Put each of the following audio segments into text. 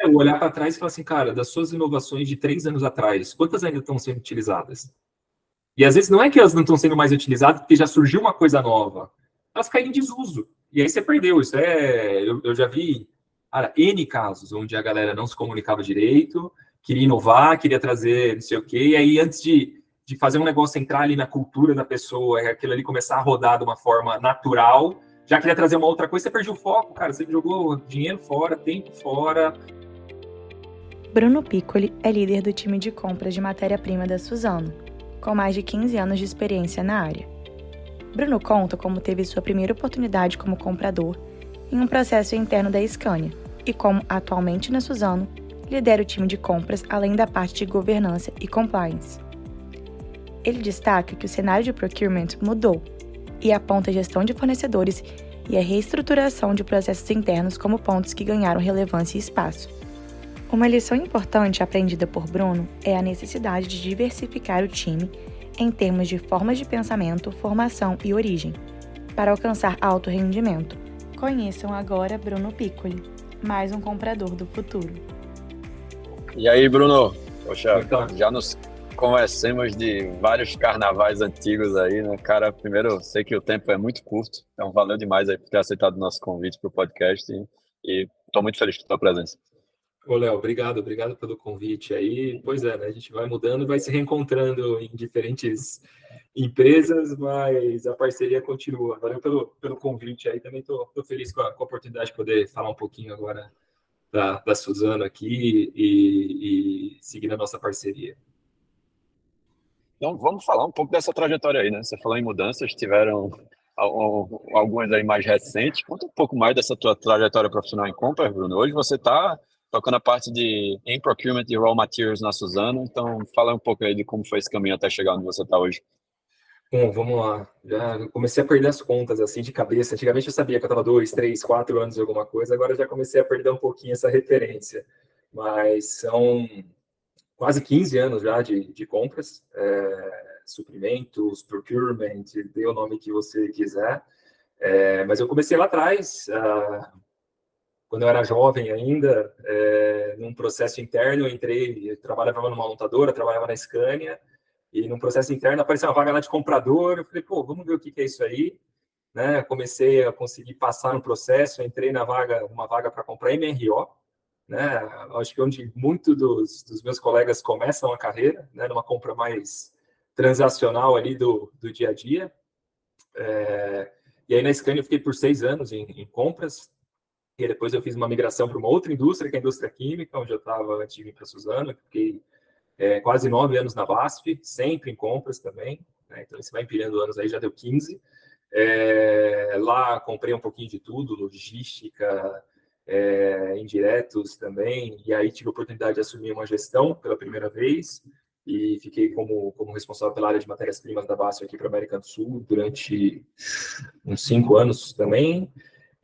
É, olhar para trás e falar assim, cara, das suas inovações de três anos atrás, quantas ainda estão sendo utilizadas? E às vezes não é que elas não estão sendo mais utilizadas porque já surgiu uma coisa nova. Elas caem em desuso. E aí você perdeu. Isso é. Eu, eu já vi cara, N casos onde a galera não se comunicava direito, queria inovar, queria trazer não sei o quê, e aí antes de, de fazer um negócio entrar ali na cultura da pessoa, aquilo ali começar a rodar de uma forma natural, já queria trazer uma outra coisa, você perdeu o foco, cara. Você jogou dinheiro fora, tempo fora. Bruno Piccoli é líder do time de compras de matéria-prima da Suzano, com mais de 15 anos de experiência na área. Bruno conta como teve sua primeira oportunidade como comprador em um processo interno da Scania e como, atualmente na Suzano, lidera o time de compras além da parte de governança e compliance. Ele destaca que o cenário de procurement mudou e aponta a gestão de fornecedores e a reestruturação de processos internos como pontos que ganharam relevância e espaço. Uma lição importante aprendida por Bruno é a necessidade de diversificar o time em termos de formas de pensamento, formação e origem, para alcançar alto rendimento. Conheçam agora Bruno Piccoli, mais um comprador do futuro. E aí, Bruno? Poxa, já nos conhecemos de vários carnavais antigos aí, né? Cara, primeiro, sei que o tempo é muito curto, então valeu demais aí por ter aceitado o nosso convite para o podcast e estou muito feliz com a tua presença. Ô, Léo, obrigado, obrigado pelo convite aí. Pois é, né? A gente vai mudando, vai se reencontrando em diferentes empresas, mas a parceria continua. Valeu pelo, pelo convite aí. Também estou feliz com a, com a, oportunidade de poder falar um pouquinho agora da, da Suzano aqui e, e seguir a nossa parceria. Então, vamos falar um pouco dessa trajetória aí, né? Você falou em mudanças, tiveram algumas aí mais recentes. Conta um pouco mais dessa tua trajetória profissional em compras, Bruno. Hoje você está tocando a parte de em procurement e raw materials na Suzano. Então, fala um pouco aí de como foi esse caminho até chegar onde você está hoje. Bom, vamos lá. Já comecei a perder as contas assim de cabeça. Antigamente eu sabia que eu estava dois, três, quatro anos de alguma coisa. Agora já comecei a perder um pouquinho essa referência. Mas são quase 15 anos já de, de compras, é, suprimentos, procurement, dê o nome que você quiser. É, mas eu comecei lá atrás, uh, quando eu era jovem ainda, é, num processo interno, eu entrei, eu trabalhava numa montadora, trabalhava na Scania, e num processo interno apareceu uma vaga lá de comprador, eu falei, pô, vamos ver o que, que é isso aí. Né? Comecei a conseguir passar no processo, entrei na vaga, uma vaga para comprar MRO, né? Acho que onde muitos dos, dos, meus colegas começam a carreira, né? Numa compra mais transacional ali do, do dia a dia. É, e aí na Scania eu fiquei por seis anos em, em compras. E depois eu fiz uma migração para uma outra indústria, que é a indústria química, onde eu estava antes de vir para Suzano. Fiquei é, quase nove anos na BASF, sempre em compras também. Né? Então, você vai empilhando anos aí, já deu 15. É, lá comprei um pouquinho de tudo, logística, é, indiretos também, e aí tive a oportunidade de assumir uma gestão pela primeira vez, e fiquei como, como responsável pela área de matérias-primas da BASF aqui para a América do Sul durante uns cinco anos também.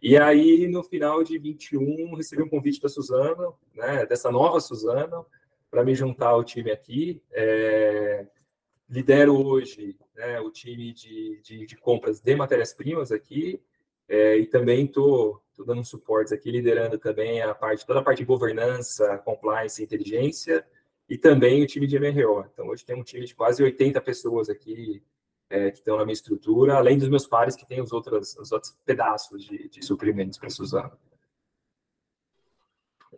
E aí, no final de 21, recebi um convite da Suzana, né, dessa nova Suzana, para me juntar ao time aqui. É, lidero hoje né, o time de, de, de compras de matérias-primas aqui, é, e também estou dando suportes aqui, liderando também a parte, toda a parte de governança, compliance, inteligência e também o time de MRO. Então, hoje tem um time de quase 80 pessoas aqui é, que estão na minha estrutura, além dos meus pares que têm os outros, os outros pedaços de, de suprimentos para se usar.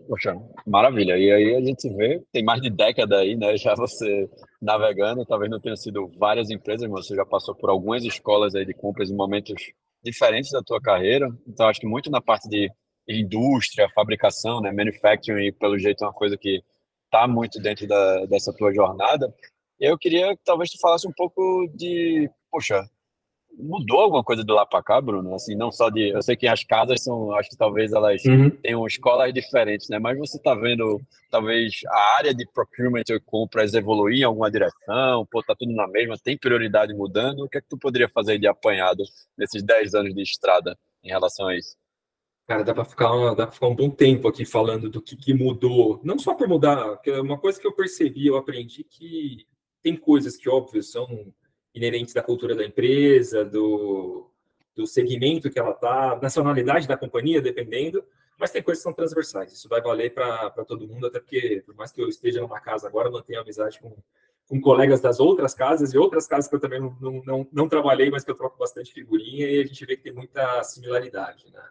Poxa, maravilha. E aí a gente vê, tem mais de década aí, né? Já você navegando, talvez não tenha sido várias empresas, mas você já passou por algumas escolas aí de compras em momentos diferentes da tua carreira. Então, acho que muito na parte de indústria, fabricação, né, manufacturing, pelo jeito é uma coisa que está muito dentro da, dessa tua jornada. E eu queria que talvez tu falasse um pouco de, poxa, mudou alguma coisa do lá para cá, Bruno? Assim, não só de. Eu sei que as casas são, acho que talvez elas uhum. tenham escolas diferentes, né? Mas você está vendo, talvez, a área de procurement e compras evoluir em alguma direção? Pô, tá tudo na mesma, tem prioridade mudando? O que é que tu poderia fazer de apanhado nesses 10 anos de estrada em relação a isso? Cara, dá para ficar, dá ficar um bom tempo aqui falando do que, que mudou. Não só por mudar, que é uma coisa que eu percebi, eu aprendi que tem coisas que, óbvio, são inerentes da cultura da empresa, do, do segmento que ela está, nacionalidade da companhia, dependendo, Mas tem coisas que são transversais, isso vai valer para todo mundo, até porque, por mais que eu esteja numa casa agora, mantenho amizade com, com colegas das outras casas e outras casas que eu também não, não, não, não, trabalhei, mas que eu troco bastante figurinha e a gente vê que tem muita similaridade. Né?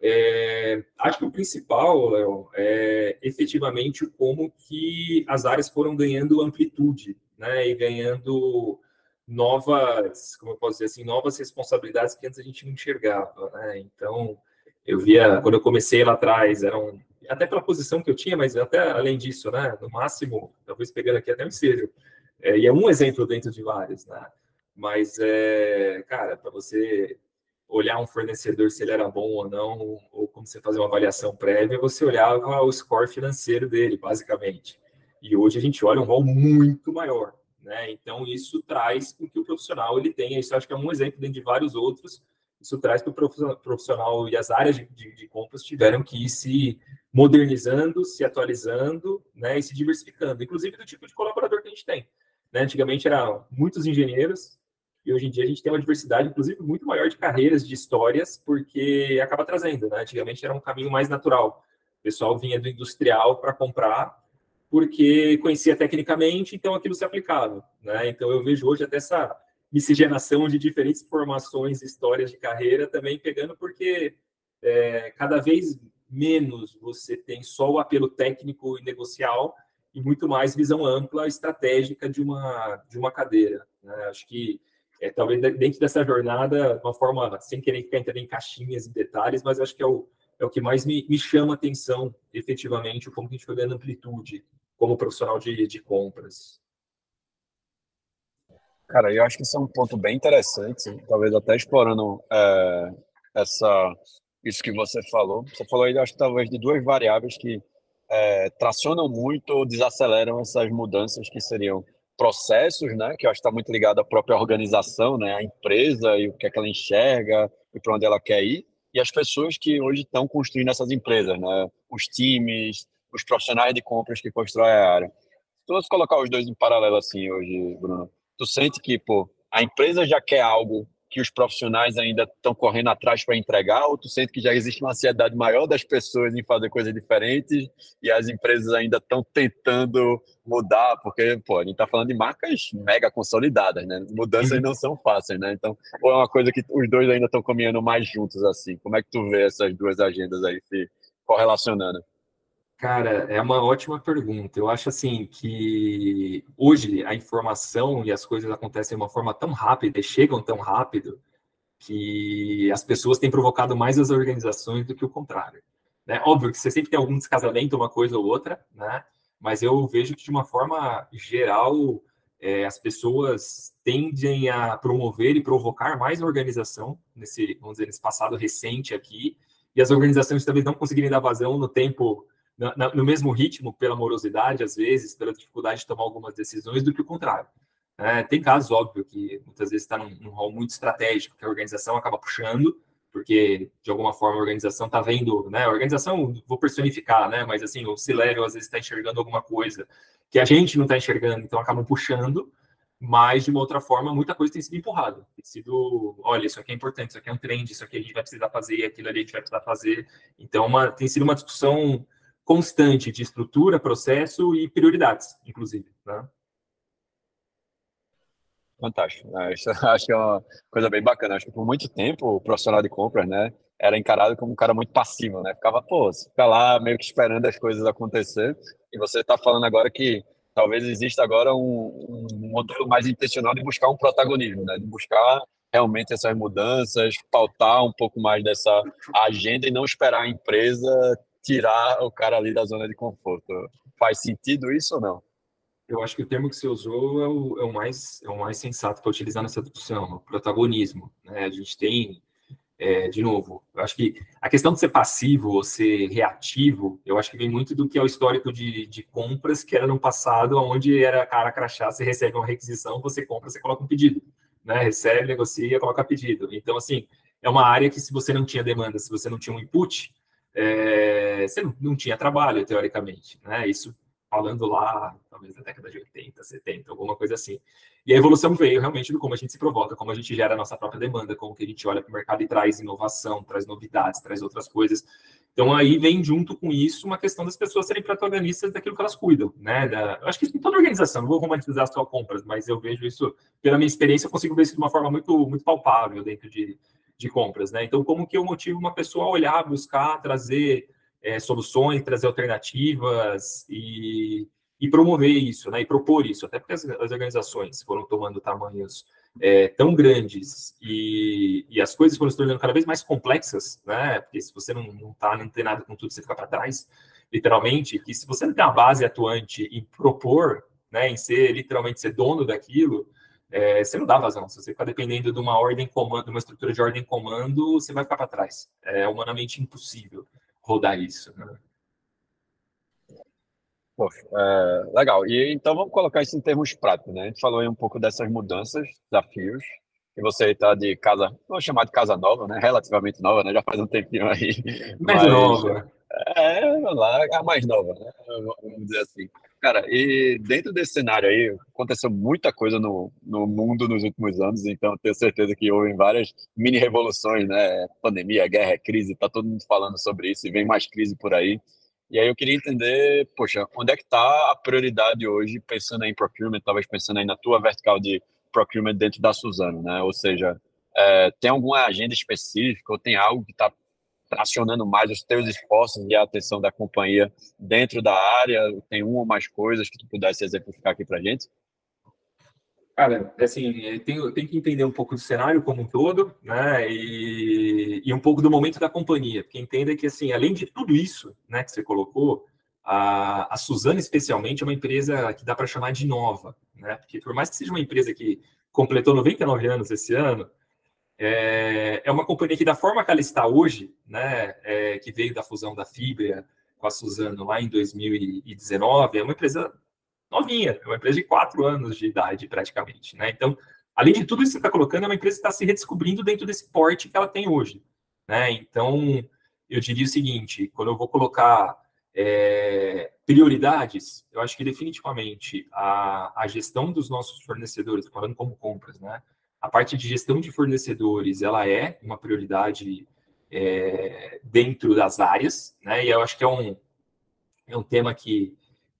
É, acho que o principal, Léo, é efetivamente como que as áreas foram ganhando amplitude né? e ganhando novas, como eu posso dizer assim, novas responsabilidades que antes a gente não enxergava. Né? Então, eu via, quando eu comecei lá atrás, eram até pela posição que eu tinha, mas até além disso, né? No máximo, talvez pegando aqui até um ensejo. É, e é um exemplo dentro de vários, né? Mas, é, cara, para você olhar um fornecedor se ele era bom ou não, ou como você fazer uma avaliação prévia, você olhava o score financeiro dele, basicamente. E hoje a gente olha um rol muito maior, né? Então isso traz com que o profissional ele tenha, isso acho que é um exemplo dentro de vários outros, isso traz que o profissional e as áreas de, de, de compras tiveram que ir se modernizando, se atualizando, né, e se diversificando, inclusive do tipo de colaborador que a gente tem. Né? Antigamente eram muitos engenheiros, e hoje em dia a gente tem uma diversidade, inclusive, muito maior de carreiras, de histórias, porque acaba trazendo. Né? Antigamente era um caminho mais natural. O pessoal vinha do industrial para comprar, porque conhecia tecnicamente, então aquilo se aplicava. Né? Então eu vejo hoje até essa miscigenação de diferentes formações, histórias de carreira também pegando, porque é, cada vez menos você tem só o apelo técnico e negocial e muito mais visão ampla, estratégica de uma, de uma cadeira. Né? Acho que é, talvez dentro dessa jornada, uma forma, sem querer ficar entrando em caixinhas e detalhes, mas acho que é o, é o que mais me, me chama atenção, efetivamente, como que a gente foi dando amplitude como profissional de, de compras. Cara, eu acho que isso é um ponto bem interessante, talvez até explorando é, essa, isso que você falou. Você falou aí, acho que talvez de duas variáveis que é, tracionam muito ou desaceleram essas mudanças que seriam processos, né, que eu acho que está muito ligado à própria organização, né, a empresa e o que é que ela enxerga e para onde ela quer ir, e as pessoas que hoje estão construindo essas empresas, né, os times, os profissionais de compras que constroem a área. Se você colocar os dois em paralelo assim hoje, Bruno, tu sente que, pô, a empresa já quer algo que os profissionais ainda estão correndo atrás para entregar, ou tu sente que já existe uma ansiedade maior das pessoas em fazer coisas diferentes e as empresas ainda estão tentando mudar, porque, pô, a gente está falando de marcas mega consolidadas, né? Mudanças uhum. não são fáceis, né? Então, ou é uma coisa que os dois ainda estão caminhando mais juntos, assim. Como é que tu vê essas duas agendas aí se correlacionando? Cara, é uma ótima pergunta. Eu acho assim que hoje a informação e as coisas acontecem de uma forma tão rápida e chegam tão rápido que as pessoas têm provocado mais as organizações do que o contrário. Né? Óbvio que você sempre tem algum descasamento, uma coisa ou outra, né? mas eu vejo que de uma forma geral é, as pessoas tendem a promover e provocar mais organização nesse, vamos dizer, nesse passado recente aqui, e as organizações talvez não conseguirem dar vazão no tempo no mesmo ritmo, pela morosidade, às vezes, pela dificuldade de tomar algumas decisões, do que o contrário. É, tem casos, óbvio, que muitas vezes está num, num rol muito estratégico, que a organização acaba puxando, porque de alguma forma a organização está vendo, né? A organização, vou personificar, né? Mas assim, o C-level às vezes está enxergando alguma coisa que a gente não está enxergando, então acabam puxando, mas de uma outra forma, muita coisa tem sido empurrada. Tem sido, olha, isso aqui é importante, isso aqui é um trend, isso aqui a gente vai precisar fazer, aquilo ali a gente vai precisar fazer. Então, uma, tem sido uma discussão constante de estrutura, processo e prioridades, inclusive. Né? Fantástico. Acho, acho que é uma coisa bem bacana. Acho que por muito tempo o profissional de compras, né, era encarado como um cara muito passivo, né? Ficava, pô, fica lá meio que esperando as coisas acontecer. E você está falando agora que talvez exista agora um, um, modelo mais intencional de buscar um protagonismo, né? De buscar realmente essas mudanças, pautar um pouco mais dessa agenda e não esperar a empresa tirar o cara ali da zona de conforto. Faz sentido isso ou não? Eu acho que o termo que você usou é o, é o mais, é o mais sensato para utilizar nessa discussão, protagonismo. Né? A gente tem, é, de novo, eu acho que a questão de ser passivo ou ser reativo, eu acho que vem muito do que é o histórico de, de compras que era no passado, onde era cara crachá, você recebe uma requisição, você compra, você coloca um pedido. Né? Recebe, negocia, coloca pedido. Então, assim, é uma área que se você não tinha demanda, se você não tinha um input, é, você não, tinha trabalho, teoricamente. Né? Isso falando lá, talvez na década de 80, 70, alguma coisa assim. E a evolução veio realmente do como a gente se provoca, como a gente gera a nossa própria demanda, como que a gente olha para o mercado e traz inovação, traz novidades, traz outras coisas. Então aí vem junto com isso uma questão das pessoas serem protagonistas daquilo que elas cuidam, né? Da, acho que em toda organização, não vou romantizar só compras, mas eu vejo isso, pela minha experiência, eu consigo ver isso de uma forma muito, muito palpável dentro de, de compras, né? Então, como que eu motivo uma pessoa a olhar, buscar, trazer é, soluções, trazer alternativas e, e promover isso, né? E propor isso, até porque as, as organizações foram tomando tamanhos é, tão grandes e, e, as coisas foram se tornando cada vez mais complexas, né? Porque se você não, não tá antenado com tudo, você fica para trás, literalmente. Que se você não tem uma base atuante em propor, né, em ser literalmente ser dono daquilo, é, você não dá vazão. Se você ficar dependendo de uma ordem comando, uma estrutura de ordem comando, você vai ficar para trás. É humanamente impossível rodar isso. Né? Poxa, é, legal. E então vamos colocar isso em termos práticos, né? A gente falou aí um pouco dessas mudanças, desafios, e você está de casa, vou chamar de casa nova, né? Relativamente nova, né? Já faz um tempinho aí. Mais mas, nova. É, vamos lá, a mais nova, né? Vamos dizer assim. Cara, e dentro desse cenário aí, aconteceu muita coisa no, no mundo nos últimos anos, então tenho certeza que houve várias mini revoluções, né? Pandemia, guerra, crise, tá todo mundo falando sobre isso e vem mais crise por aí. E aí eu queria entender, poxa, onde é que está a prioridade hoje, pensando em procurement, talvez pensando aí na tua vertical de procurement dentro da Suzano, né? Ou seja, é, tem alguma agenda específica ou tem algo que está tracionando mais os teus esforços e a atenção da companhia dentro da área? Tem uma ou mais coisas que tu pudesse exemplificar aqui para gente? Cara, assim, tem, tem que entender um pouco do cenário como um todo, né, e, e um pouco do momento da companhia, porque entenda que, assim, além de tudo isso, né, que você colocou, a, a Suzana, especialmente, é uma empresa que dá para chamar de nova, né, porque por mais que seja uma empresa que completou 99 anos esse ano, é, é uma companhia que, da forma que ela está hoje, né, é, que veio da fusão da Fibra com a Suzano lá em 2019, é uma empresa novinha, é uma empresa de quatro anos de idade praticamente, né? Então, além de tudo isso que você está colocando, é uma empresa que está se redescobrindo dentro desse porte que ela tem hoje, né? Então, eu diria o seguinte, quando eu vou colocar é, prioridades, eu acho que definitivamente a, a gestão dos nossos fornecedores, falando como compras, né? A parte de gestão de fornecedores, ela é uma prioridade é, dentro das áreas, né? E eu acho que é um, é um tema que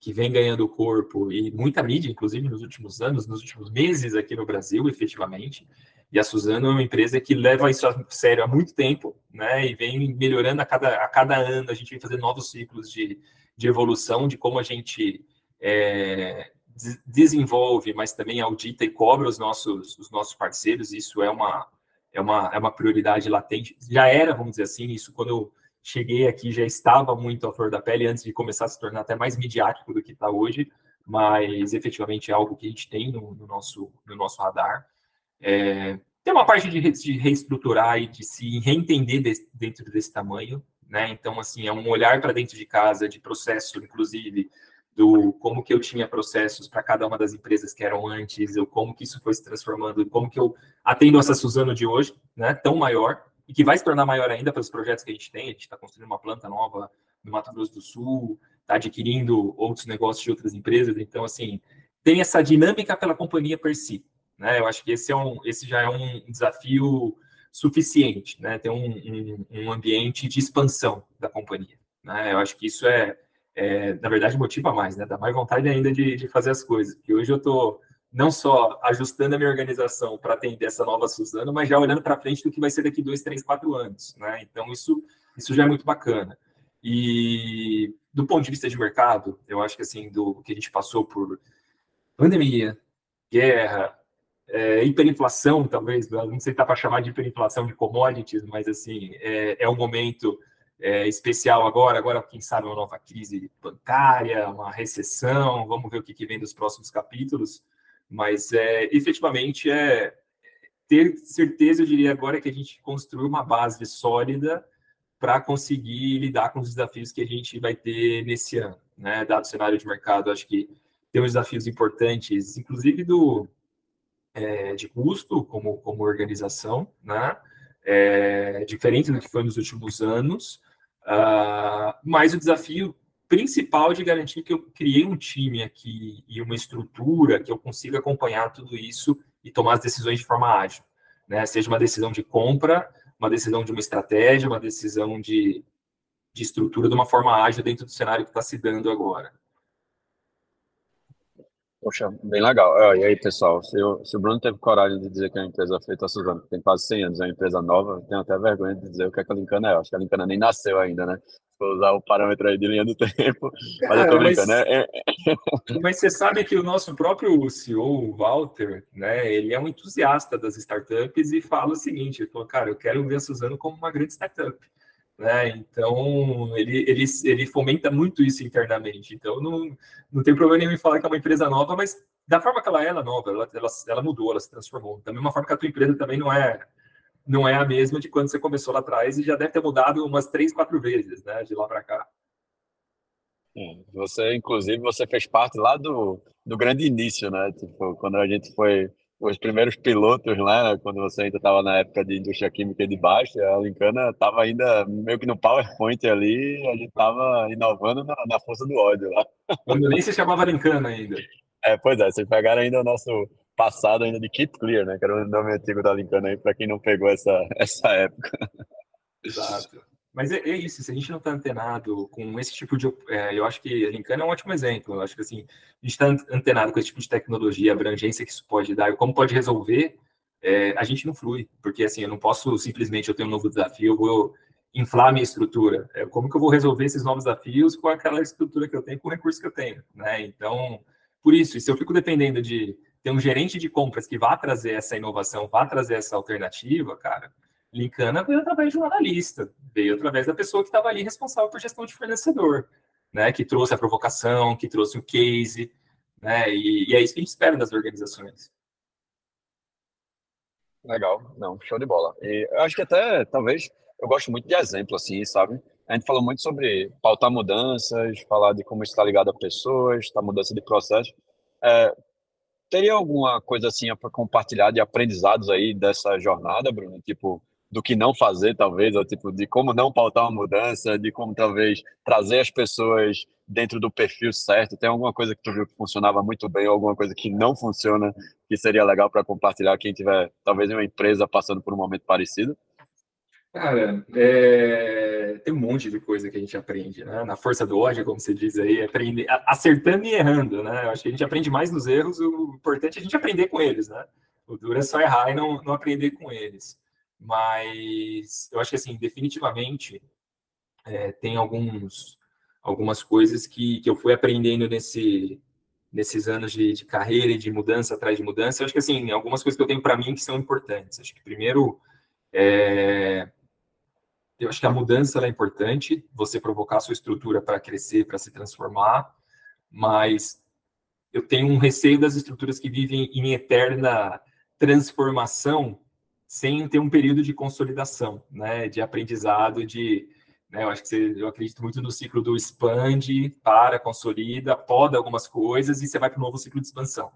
que vem ganhando corpo e muita mídia, inclusive nos últimos anos, nos últimos meses aqui no Brasil, efetivamente. E a Suzano é uma empresa que leva isso a sério há muito tempo, né? E vem melhorando a cada, a cada ano. A gente vem fazendo novos ciclos de, de evolução, de como a gente é, desenvolve, mas também audita e cobra os nossos, os nossos parceiros. Isso é uma, é, uma, é uma prioridade latente. Já era, vamos dizer assim, isso quando cheguei aqui já estava muito à flor da pele antes de começar a se tornar até mais midiático do que está hoje, mas efetivamente é algo que a gente tem no, no nosso, no nosso radar. É, tem uma parte de, de, reestruturar e de se reentender desse, dentro desse tamanho, né? Então, assim, é um olhar para dentro de casa, de processo, inclusive, do como que eu tinha processos para cada uma das empresas que eram antes, ou como que isso foi se transformando, como que eu atendo essa Suzano de hoje, né? Tão maior, e que vai se tornar maior ainda pelos projetos que a gente tem. A gente está construindo uma planta nova no Mato Grosso do Sul, está adquirindo outros negócios de outras empresas. Então, assim, tem essa dinâmica pela companhia per si. Né? Eu acho que esse, é um, esse já é um desafio suficiente, né? Ter um, um, um ambiente de expansão da companhia. Né? Eu acho que isso é, é, na verdade, motiva mais, né? Dá mais vontade ainda de, de fazer as coisas. Porque hoje eu estou não só ajustando a minha organização para atender essa nova Suzano, mas já olhando para frente do que vai ser daqui dois, três, quatro anos. Né? Então, isso, isso já é muito bacana. E do ponto de vista de mercado, eu acho que assim, do que a gente passou por pandemia, guerra, é, hiperinflação, talvez, não sei se dá para chamar de hiperinflação de commodities, mas assim, é, é um momento é, especial agora, agora, quem sabe, uma nova crise bancária, uma recessão, vamos ver o que, que vem dos próximos capítulos. Mas é, efetivamente é ter certeza, eu diria agora, que a gente construiu uma base sólida para conseguir lidar com os desafios que a gente vai ter nesse ano, né? Dado o cenário de mercado, acho que temos desafios importantes, inclusive do é, de custo como, como organização, né? É, diferente do que foi nos últimos anos, uh, mas o desafio principal de garantir que eu criei um time aqui e uma estrutura que eu consiga acompanhar tudo isso e tomar as decisões de forma ágil, né? Seja uma decisão de compra, uma decisão de uma estratégia, uma decisão de, de estrutura de uma forma ágil dentro do cenário que está se dando agora. Poxa, bem legal. e aí, pessoal, se, eu, se, o Bruno teve coragem de dizer que é uma empresa feita a Suzano, que tem quase 100 anos, é uma empresa nova, tenho até vergonha de dizer o que, é que a Lincana é. Acho que a Lincana nem nasceu ainda, né? Se for usar o parâmetro aí de linha do tempo. Mas eu tô brincando, mas, né? mas você sabe que o nosso próprio CEO, o Walter, né, ele é um entusiasta das startups e fala o seguinte, ele falou, cara, eu quero ver a Suzano como uma grande startup. Né? Então, ele, ele, ele fomenta muito isso internamente. Então, não, não tem problema nenhum em falar que é uma empresa nova, mas da forma que ela é, ela é nova, ela, ela, ela mudou, ela se transformou. Da mesma forma que a tua empresa também não é não é a mesma de quando você começou lá atrás e já deve ter mudado umas três, quatro vezes, né, de lá para cá. Você, inclusive, você fez parte lá do, do grande início, né? Tipo, quando a gente foi os primeiros pilotos lá, né, quando você ainda estava na época de indústria química de baixo, a Lincana estava ainda meio que no PowerPoint ali, a gente estava inovando na, na, força do ódio lá. Quando nem se chamava Lincana ainda. É, pois é, vocês pegaram ainda o nosso passado ainda de Keep Clear, né, que era o nome antigo da Lincana aí, para quem não pegou essa, essa época. Exato. Mas é, é, isso, se a gente não está antenado com esse tipo de. É, eu acho que a Lincana é um ótimo exemplo. Eu acho que assim, a gente está antenado com esse tipo de tecnologia, abrangência que isso pode dar, como pode resolver, é, a gente não flui. Porque assim, eu não posso simplesmente eu tenho um novo desafio, eu vou inflar minha estrutura. É, como que eu vou resolver esses novos desafios com aquela estrutura que eu tenho, com o recurso que eu tenho? Né? Então, por isso, se eu fico dependendo de ter um gerente de compras que vá trazer essa inovação, vá trazer essa alternativa, cara Lincana veio através de um analista, veio através da pessoa que estava ali responsável por gestão de fornecedor, né? Que trouxe a provocação, que trouxe o case, né? E, e é isso que a gente espera das organizações. Legal, não, show de bola. E eu acho que até, talvez, eu gosto muito de exemplo, assim, sabe? A gente falou muito sobre pautar mudanças, falar de como está ligado a pessoas, a mudança de processo. É, teria alguma coisa assim para compartilhar de aprendizados aí dessa jornada, Bruno? Tipo, do que não fazer, talvez, ou tipo, de como não pautar uma mudança, de como talvez trazer as pessoas dentro do perfil certo. Tem alguma coisa que tu viu que funcionava muito bem, ou alguma coisa que não funciona, que seria legal para compartilhar quem tiver, talvez, uma empresa passando por um momento parecido? Cara, é... tem um monte de coisa que a gente aprende, né? Na força do ódio, como você diz aí, aprende... acertando e errando, né? Eu acho que a gente aprende mais nos erros, o importante é a gente aprender com eles, né? O duro é só errar e não, não aprender com eles. Mas eu acho que, assim, definitivamente é, tem alguns, algumas coisas que, que eu fui aprendendo nesse, nesses anos de, de, carreira e de mudança atrás de mudança. Eu acho que, assim, algumas coisas que eu tenho para mim que são importantes. Acho que, primeiro, é, eu acho que a mudança é importante, você provocar a sua estrutura para crescer, para se transformar, mas eu tenho um receio das estruturas que vivem em eterna transformação sem ter um período de consolidação, né, de aprendizado, de, né, eu acho que você, eu acredito muito no ciclo do expande, para, consolida, poda algumas coisas e você vai para o novo ciclo de expansão.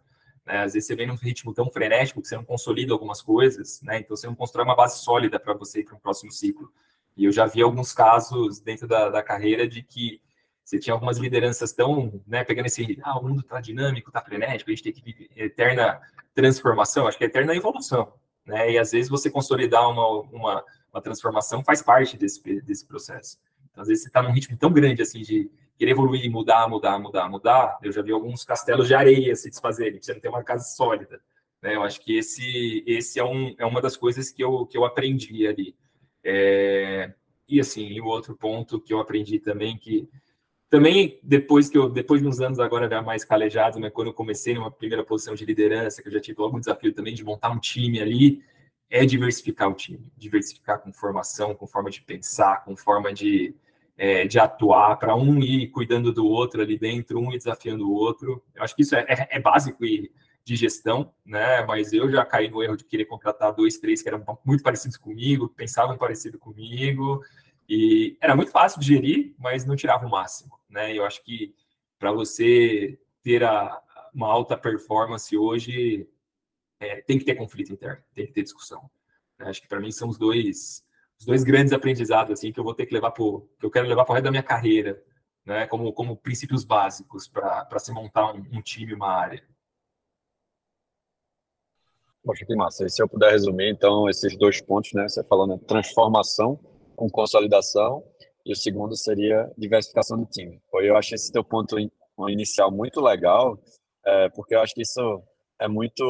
Né? Às vezes você vem num ritmo tão frenético que você não consolida algumas coisas, né, então você não constrói uma base sólida para você ir para um próximo ciclo. E eu já vi alguns casos dentro da, da carreira de que você tinha algumas lideranças tão, né, pegando esse, ah, o mundo está dinâmico, está frenético, a gente tem que viver eterna transformação, acho que é eterna evolução, né? E às vezes você consolidar uma, uma, uma transformação faz parte desse, desse processo. Então, às vezes você está num ritmo tão grande assim de querer evoluir, mudar, mudar, mudar, mudar. Eu já vi alguns castelos de areia se desfazerem, você não tem uma casa sólida. Né? Eu acho que esse, esse é, um, é uma das coisas que eu, que eu aprendi ali. É, e assim, e o outro ponto que eu aprendi também que também depois que eu depois de uns anos agora já mais calejado, né, quando eu comecei numa primeira posição de liderança, que eu já tive logo um desafio também de montar um time ali, é diversificar o time, diversificar com formação, com forma de pensar, com forma de, é, de atuar, para um ir cuidando do outro ali dentro, um ir desafiando o outro. Eu acho que isso é, é, é básico e de gestão, né? Mas eu já caí no erro de querer contratar dois, três que eram muito parecidos comigo, pensavam parecido comigo, e era muito fácil de gerir, mas não tirava o máximo né? Eu acho que para você ter a, uma alta performance hoje, é, tem que ter conflito interno, tem que ter discussão. Né? Acho que para mim são os dois os dois grandes aprendizados assim que eu vou ter que levar pro, que eu quero levar para o resto da minha carreira, né? Como como princípios básicos para se montar um, um time, uma área. Poxa, que massa. E se eu puder resumir, então, esses dois pontos, né? Você falando transformação com consolidação e o segundo seria diversificação do time. Eu acho esse teu ponto inicial muito legal, é, porque eu acho que isso é muito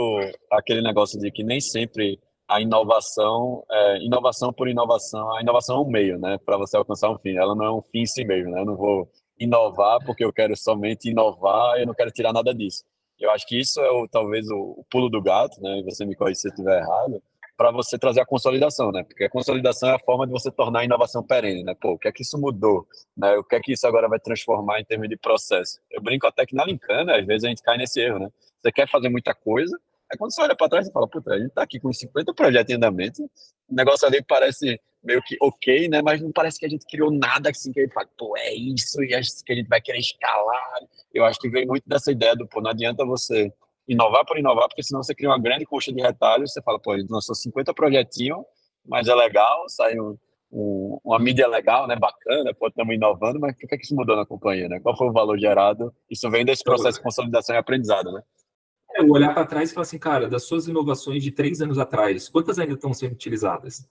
aquele negócio de que nem sempre a inovação, é, inovação por inovação, a inovação é um meio, né, para você alcançar um fim. Ela não é um fim em si mesmo, né? Eu não vou inovar porque eu quero somente inovar, eu não quero tirar nada disso. Eu acho que isso é o, talvez o, o pulo do gato, né? E você me corrige se eu estiver errado, para você trazer a consolidação, né? Porque a consolidação é a forma de você tornar a inovação perene, né? Pô, o que é que isso mudou, né? O que é que isso agora vai transformar em termos de processo? Eu brinco até que na Lincana, às vezes a gente cai nesse erro, né? Você quer fazer muita coisa, aí quando você olha para trás, você fala, puta, a gente tá aqui com 50 projetos em andamento, o negócio ali parece meio que ok, né? Mas não parece que a gente criou nada assim que a gente fala, pô, é isso, e acho que a gente vai querer escalar. Eu acho que vem muito dessa ideia do, pô, não adianta você inovar por inovar, porque senão você cria uma grande coxa de retalhos, você fala, pô, a gente lançou 50 projetinhos, mas é legal, saiu um, uma mídia legal, né, bacana, pô, estamos inovando, mas o que é que isso mudou na companhia, né? Qual foi o valor gerado? Isso vem desse processo de consolidação e aprendizado, né? É, olhar para trás e falar assim, cara, das suas inovações de três anos atrás, quantas ainda estão sendo utilizadas?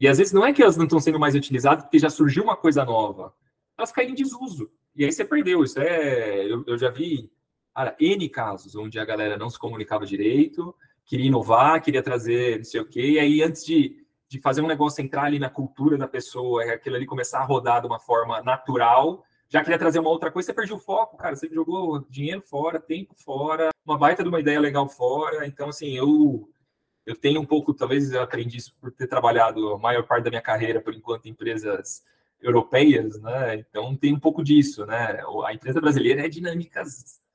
E às vezes não é que elas não estão sendo mais utilizadas porque já surgiu uma coisa nova, elas caem em desuso. E aí você perdeu. Isso é. Eu, eu já vi Cara, N casos onde a galera não se comunicava direito, queria inovar, queria trazer não sei o quê, e aí antes de, de fazer um negócio entrar ali na cultura da pessoa, aquilo ali começar a rodar de uma forma natural, já queria trazer uma outra coisa, você perdeu o foco, cara, você jogou dinheiro fora, tempo fora, uma baita de uma ideia legal fora, então assim, eu eu tenho um pouco, talvez eu aprendi isso por ter trabalhado a maior parte da minha carreira, por enquanto, em empresas europeias, né? Então tem um pouco disso, né? A empresa brasileira é dinâmica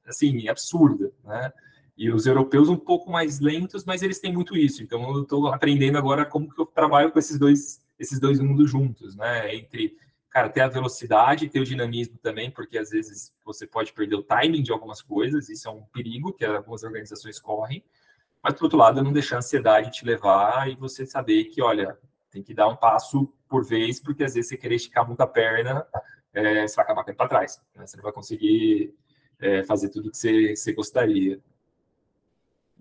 assim, absurda, né? E os europeus um pouco mais lentos, mas eles têm muito isso. Então eu estou aprendendo agora como que eu trabalho com esses dois, esses dois mundos juntos, né? Entre, cara, ter a velocidade, ter o dinamismo também, porque às vezes você pode perder o timing de algumas coisas, isso é um perigo que algumas organizações correm. Mas, por outro lado, não deixar a ansiedade te levar e você saber que, olha, tem que dar um passo por vez, porque às vezes você querer esticar muito a perna, é, você vai acabar caindo para trás. Né? Você não vai conseguir é, fazer tudo que você, você gostaria.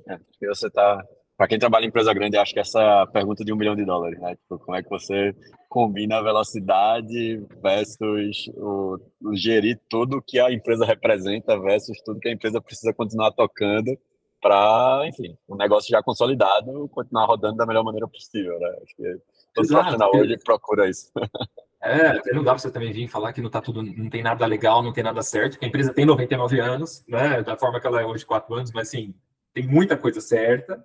É, você está para quem trabalha em empresa grande, acho que essa é pergunta de um milhão de dólares, né? Tipo, como é que você combina a velocidade versus o, o, gerir tudo que a empresa representa versus tudo que a empresa precisa continuar tocando para, enfim, o um negócio já consolidado continuar rodando da melhor maneira possível, né? Acho que todo profissional hoje procura isso. É, não dá para você também vir falar que não tá tudo, não tem nada legal, não tem nada certo, a empresa tem 99 anos, né, da forma que ela é hoje, 4 anos, mas assim, tem muita coisa certa,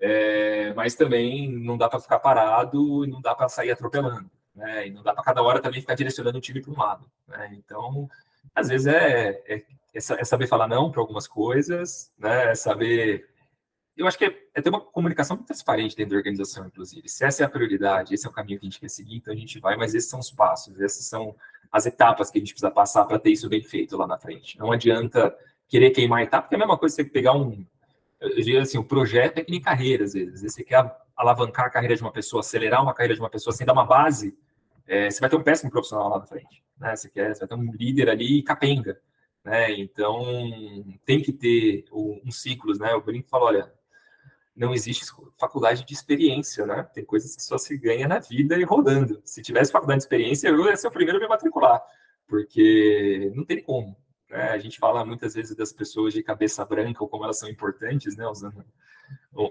é, mas também não dá para ficar parado e não dá para sair atropelando, né, e não dá para cada hora também ficar direcionando o time para um lado, né, então, às vezes é, é, é saber falar não para algumas coisas, né, é saber eu acho que é, é, ter uma comunicação muito transparente dentro da organização, inclusive. Se essa é a prioridade, esse é o caminho que a gente quer seguir, então a gente vai, mas esses são os passos, essas são as etapas que a gente precisa passar para ter isso bem feito lá na frente. Não adianta querer queimar etapa, porque é a mesma coisa você pegar um. Eu diria assim, o projeto é que nem carreira, às vezes. Você quer alavancar a carreira de uma pessoa, acelerar uma carreira de uma pessoa sem dar uma base, é, você vai ter um péssimo profissional lá na frente. Né? Você, quer, você vai ter um líder ali capenga. Né? Então, tem que ter um, ciclos, né? O Brinco falou, olha, não existe faculdade de experiência, né? Tem coisas que só se ganha na vida e rodando. Se tivesse faculdade de experiência, eu ia ser o primeiro a me matricular, porque não tem como. Né? A gente fala muitas vezes das pessoas de cabeça branca ou como elas são importantes, né? Usando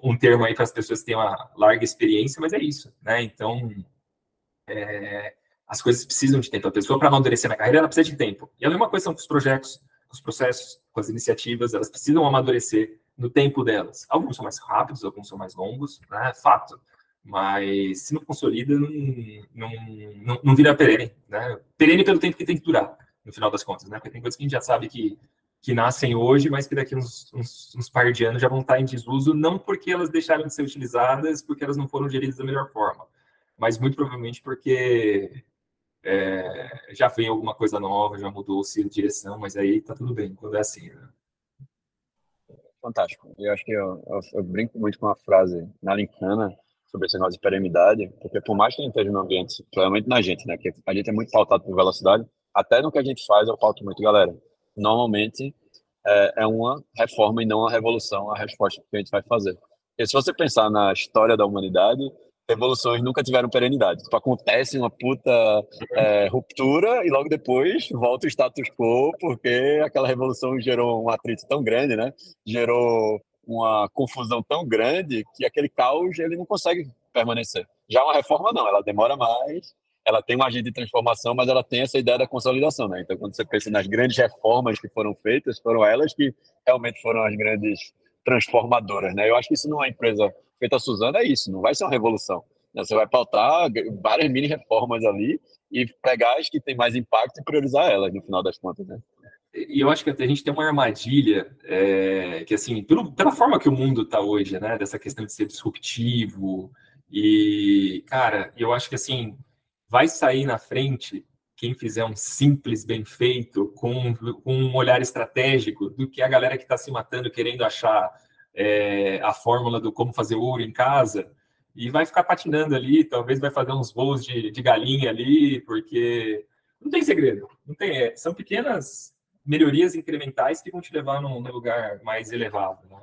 um termo aí para as pessoas que têm uma larga experiência, mas é isso, né? Então, é, as coisas precisam de tempo. A pessoa, para amadurecer na carreira, ela precisa de tempo. E a mesma coisa são com os projetos, os processos, com as iniciativas, elas precisam amadurecer no tempo delas. Alguns são mais rápidos, alguns são mais longos, né? Fato. Mas se não consolida, não, não, não, não vira perene, né? Perene pelo tempo que tem que durar, no final das contas, né? Porque tem coisas que a gente já sabe que, que nascem hoje, mas que daqui uns, uns, uns par de anos já vão estar em desuso, não porque elas deixaram de ser utilizadas, porque elas não foram geridas da melhor forma, mas muito provavelmente porque é, já veio alguma coisa nova, já mudou-se a direção, mas aí tá tudo bem quando é assim, né? fantástico. Eu acho que eu, eu, eu, brinco muito com a frase na Lincana sobre esse negócio de perenidade, porque por mais que a gente esteja no ambiente, provavelmente na gente, né, que a gente é muito pautado por velocidade, até no que a gente faz eu pauto muito, galera. Normalmente é, é uma reforma e não uma revolução a resposta que a gente vai fazer. Porque se você pensar na história da humanidade, revoluções nunca tiveram perenidade. Tipo, acontece uma puta é, ruptura e logo depois volta o status quo, porque aquela revolução gerou um atrito tão grande, né? Gerou uma confusão tão grande que aquele caos ele não consegue permanecer. Já uma reforma não, ela demora mais, ela tem um agente de transformação, mas ela tem essa ideia da consolidação, né? Então, quando você pensa nas grandes reformas que foram feitas, foram elas que realmente foram as grandes transformadoras, né? Eu acho que isso numa empresa feita a Suzana é isso, não vai ser uma revolução. Né? Você vai pautar várias mini reformas ali e pegar as que têm mais impacto e priorizar elas no final das contas, né? E eu acho que a gente tem uma armadilha é, que, assim, pelo, pela forma que o mundo está hoje, né? Dessa questão de ser disruptivo e, cara, eu acho que, assim, vai sair na frente quem fizer um simples bem feito, com, com um olhar estratégico, do que a galera que está se matando querendo achar é, a fórmula do como fazer ouro em casa, e vai ficar patinando ali, talvez vai fazer uns voos de, de galinha ali, porque não tem segredo, não tem, é, são pequenas melhorias incrementais que vão te levar num, num lugar mais elevado. Né?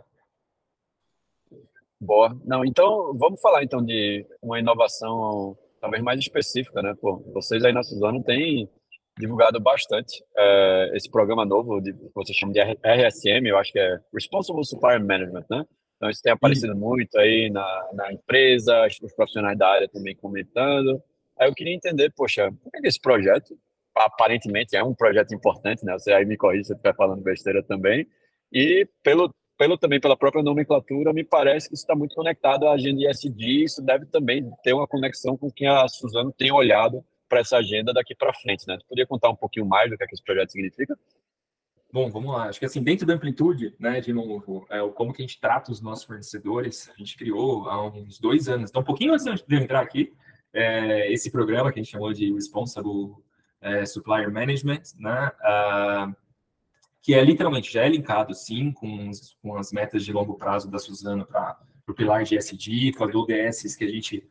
Boa. Não, então vamos falar então de uma inovação talvez mais específica, né? Pô, vocês aí na Suzano têm divulgado bastante é, esse programa novo de que vocês chamam de RSM, eu acho que é Responsible Supplier Management, né? Então isso tem aparecido muito aí na, na empresa, os profissionais da área também comentando. Aí eu queria entender, poxa, por que esse projeto aparentemente é um projeto importante, né? Você aí me corrija se você estiver falando besteira também. E pelo pelo também pela própria nomenclatura, me parece que isso está muito conectado à agenda ISD, isso deve também ter uma conexão com quem a Suzano tem olhado para essa agenda daqui para frente, né? Tu poderia contar um pouquinho mais do que, é que esse projeto significa? Bom, vamos lá. Acho que assim, dentro da amplitude, né, de novo, é, como que a gente trata os nossos fornecedores, a gente criou há uns dois anos, então um pouquinho antes de eu entrar aqui, é, esse programa que a gente chamou de Responsible é, Supplier Management, né, uh, que é literalmente já é linkado, sim, com, com as metas de longo prazo da Suzano para o pilar de SD, com as ODS que a gente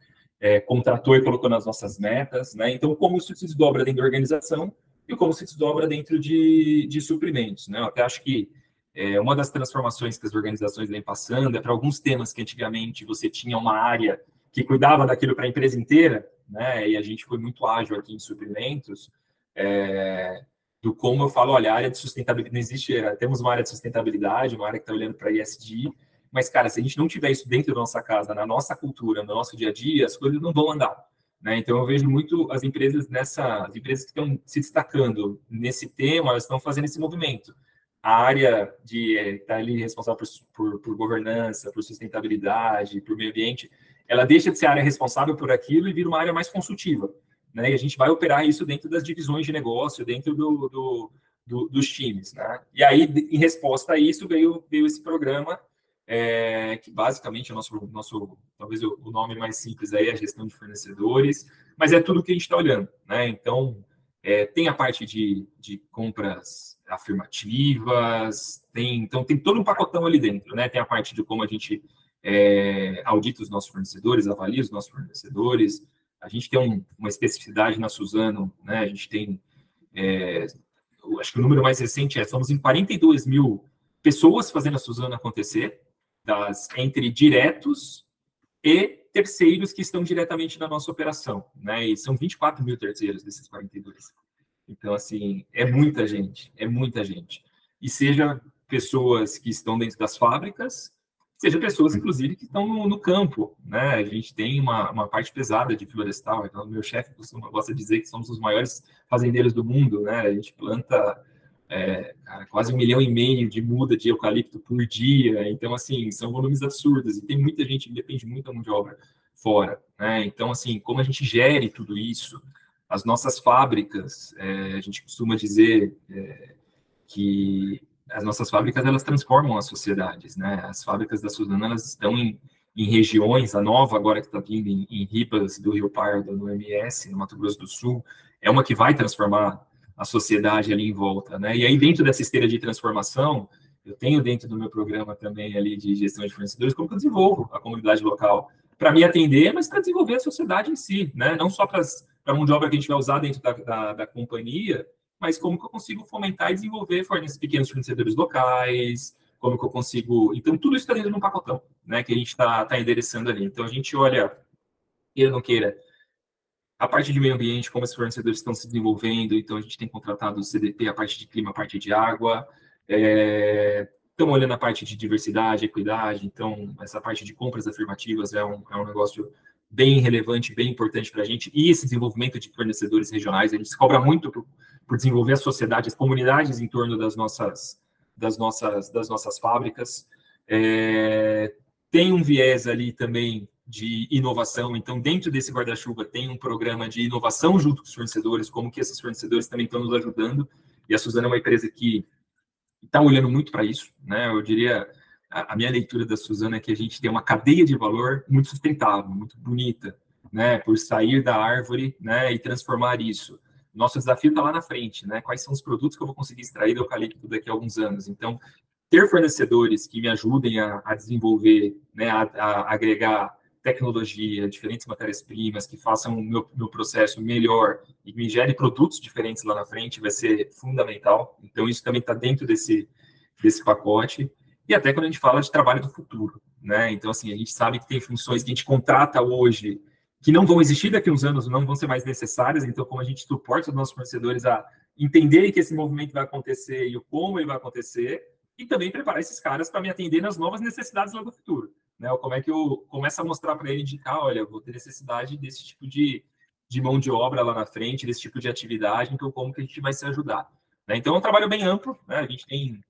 é, contratou e colocou nas nossas metas, né? Então, como isso se desdobra dentro da organização e como se desdobra dentro de, de suprimentos, né? Eu até acho que é, uma das transformações que as organizações vêm passando é para alguns temas que antigamente você tinha uma área que cuidava daquilo para a empresa inteira, né? E a gente foi muito ágil aqui em suprimentos. É, do como eu falo, olha, a área de sustentabilidade, não existe, é, temos uma área de sustentabilidade, uma área que está olhando para ISD, mas, cara, se a gente não tiver isso dentro da nossa casa, na nossa cultura, no nosso dia a dia, as coisas não vão andar. Né? Então, eu vejo muito as empresas nessa, as empresas que estão se destacando nesse tema, elas estão fazendo esse movimento. A área de estar é, tá ali responsável por, por, por governança, por sustentabilidade, por meio ambiente, ela deixa de ser a área responsável por aquilo e vira uma área mais consultiva né? E a gente vai operar isso dentro das divisões de negócio, dentro do, do, do, dos times, né? E aí, em resposta a isso, veio, veio esse programa, é, que basicamente é o nosso, nosso talvez o, nome mais simples aí é a gestão de fornecedores, mas é tudo que a gente está olhando, né? Então, é, tem a parte de, de compras afirmativas, tem, então tem todo um pacotão ali dentro, né? Tem a parte de como a gente é, audita os nossos fornecedores, avalia os nossos fornecedores, a gente tem um, uma especificidade na Suzano, né? A gente tem, é, acho que o número mais recente é, somos em 42 mil pessoas fazendo a Suzano acontecer, das, entre diretos e terceiros que estão diretamente na nossa operação, né? E são 24 mil terceiros desses 42. Então, assim, é muita gente, é muita gente. E seja pessoas que estão dentro das fábricas, seja pessoas, inclusive, que estão no, no, campo, né? A gente tem uma, uma parte pesada de florestal, então meu chefe costuma, gosta de dizer que somos os maiores fazendeiros do mundo, né? A gente planta é, cara, quase um milhão e meio de muda de eucalipto por dia, então, assim, são volumes absurdos, e tem muita gente que depende muito da mão de obra fora, né? Então, assim, como a gente gere tudo isso, as nossas fábricas, é, a gente costuma dizer é, que as nossas fábricas elas transformam as sociedades, né? As fábricas da Suzano elas estão em, em regiões, a nova agora que está vindo em, em, Ribas do Rio Pardo, no MS, no Mato Grosso do Sul, é uma que vai transformar a sociedade ali em volta, né? E aí dentro dessa esteira de transformação, eu tenho dentro do meu programa também ali de gestão de fornecedores como que eu desenvolvo a comunidade local para me atender, mas para desenvolver a sociedade em si, né? Não só para a mão de obra que a gente vai usar dentro da, da, da companhia, mas como que eu consigo fomentar e desenvolver fornecedores, pequenos fornecedores locais, como que eu consigo... Então, tudo isso está dentro de um pacotão, né, que a gente está tá endereçando ali. Então, a gente olha queira ou não queira, a parte de meio ambiente, como os fornecedores estão se desenvolvendo, então a gente tem contratado o CDP, a parte de clima, a parte de água, é, estamos olhando a parte de diversidade, equidade, então essa parte de compras afirmativas é um, é um negócio bem relevante, bem importante para a gente, e esse desenvolvimento de fornecedores regionais, a gente se cobra muito por, por desenvolver a sociedade, as comunidades em torno das nossas, das nossas, das nossas fábricas, é, tem um viés ali também de inovação. Então, dentro desse guarda-chuva, tem um programa de inovação junto com os fornecedores, como que esses fornecedores também estão nos ajudando. E a Suzana é uma empresa que está olhando muito para isso. Né? Eu diria, a, a, minha leitura da Suzana é que a gente tem uma cadeia de valor muito sustentável, muito bonita, né? por sair da árvore né? e transformar isso. Nosso desafio está lá na frente, né? Quais são os produtos que eu vou conseguir extrair do eucalipto daqui a alguns anos? Então, ter fornecedores que me ajudem a, a desenvolver, né, a, a, agregar tecnologia, diferentes matérias-primas, que façam o meu, meu processo melhor e me gere produtos diferentes lá na frente, vai ser fundamental. Então, isso também está dentro desse, desse pacote. E até quando a gente fala de trabalho do futuro, né? Então, assim, a gente sabe que tem funções que a gente contrata hoje que não vão existir daqui a uns anos, não vão ser mais necessárias. Então, como a gente suporta os nossos fornecedores a entenderem que esse movimento vai acontecer e o como ele vai acontecer, e também preparar esses caras para me atender nas novas necessidades lá do futuro. Né? Como é que eu começo a mostrar para ele, indicar, olha, vou ter necessidade desse tipo de, de mão de obra lá na frente, desse tipo de atividade, então como que a gente vai se ajudar. Né? Então é um trabalho bem amplo, né? a gente tem,